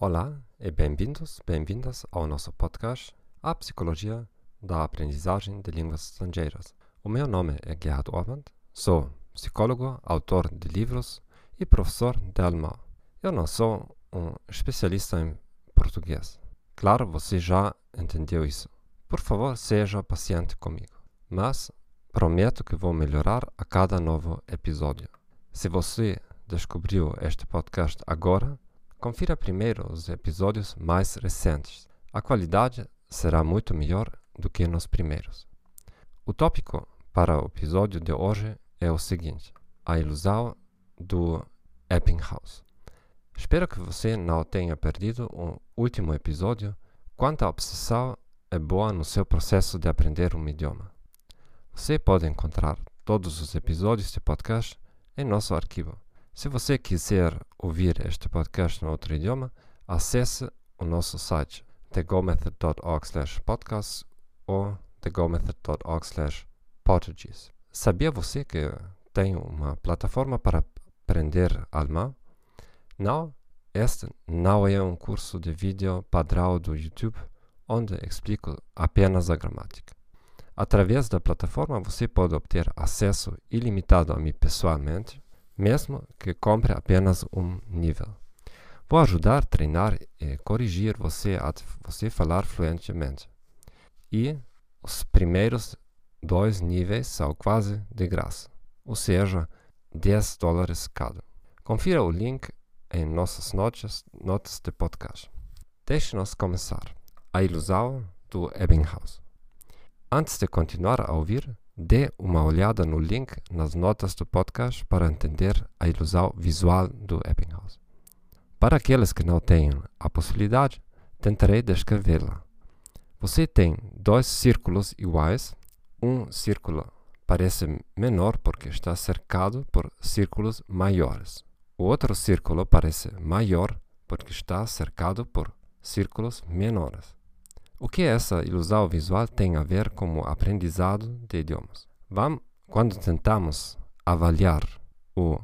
Olá e bem-vindos, bem-vindas ao nosso podcast A Psicologia da Aprendizagem de Línguas Estrangeiras. O meu nome é Gerhard Orband, sou psicólogo, autor de livros e professor de alemão. Eu não sou um especialista em português. Claro, você já entendeu isso. Por favor, seja paciente comigo. Mas prometo que vou melhorar a cada novo episódio. Se você descobriu este podcast agora, confira primeiro os episódios mais recentes. A qualidade será muito melhor do que nos primeiros. O tópico para o episódio de hoje é o seguinte: a ilusão do Eppinghaus. Espero que você não tenha perdido o último episódio quanto a obsessão é boa no seu processo de aprender um idioma. Você pode encontrar todos os episódios de podcast em nosso arquivo. Se você quiser ouvir este podcast em outro idioma, acesse o nosso site thegomethod.org/podcast ou thegomethod.org/portuguese. Sabia você que tem uma plataforma para aprender alemão? Não, este não é um curso de vídeo padrão do YouTube onde explico apenas a gramática. Através da plataforma você pode obter acesso ilimitado a mim pessoalmente mesmo que compre apenas um nível. Vou ajudar, treinar e corrigir você a você falar fluentemente. E os primeiros dois níveis são quase de graça, ou seja, 10 dólares cada. Confira o link em nossas notas, notas de podcast. Deixe-nos começar. A ilusão do Ebbinghaus. Antes de continuar a ouvir, Dê uma olhada no link nas notas do podcast para entender a ilusão visual do Ebbinghaus. Para aqueles que não tenham a possibilidade, tentarei descrevê-la. Você tem dois círculos iguais. Um círculo parece menor porque está cercado por círculos maiores. O outro círculo parece maior porque está cercado por círculos menores. O que essa ilusão visual tem a ver com o aprendizado de idiomas? Vamos, quando tentamos avaliar o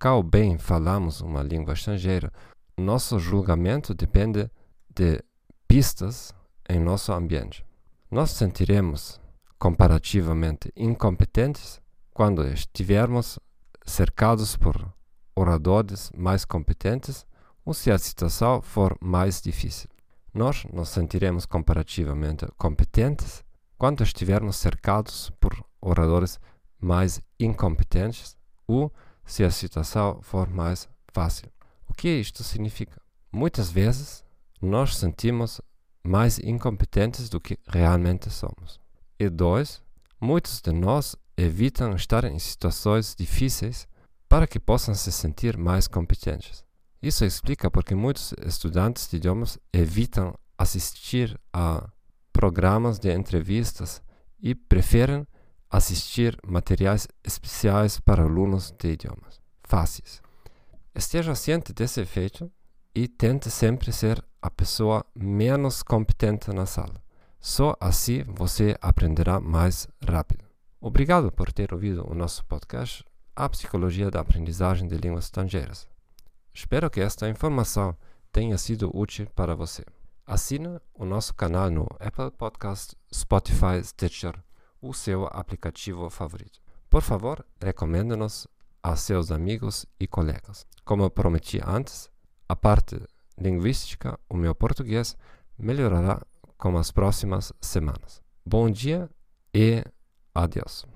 qual bem falamos uma língua estrangeira, nosso julgamento depende de pistas em nosso ambiente. Nós sentiremos comparativamente incompetentes quando estivermos cercados por oradores mais competentes ou se a situação for mais difícil. Nós nos sentiremos comparativamente competentes quando estivermos cercados por oradores mais incompetentes ou se a situação for mais fácil. O que isto significa? Muitas vezes nós sentimos mais incompetentes do que realmente somos. E dois, muitos de nós evitam estar em situações difíceis para que possam se sentir mais competentes. Isso explica porque muitos estudantes de idiomas evitam assistir a programas de entrevistas e preferem assistir materiais especiais para alunos de idiomas, fáceis. Esteja ciente desse efeito e tente sempre ser a pessoa menos competente na sala. Só assim você aprenderá mais rápido. Obrigado por ter ouvido o nosso podcast A Psicologia da Aprendizagem de Línguas Estrangeiras. Espero que esta informação tenha sido útil para você. Assine o nosso canal no Apple Podcast, Spotify, Stitcher, o seu aplicativo favorito. Por favor, recomende-nos a seus amigos e colegas. Como prometi antes, a parte linguística, o meu português, melhorará com as próximas semanas. Bom dia e adeus.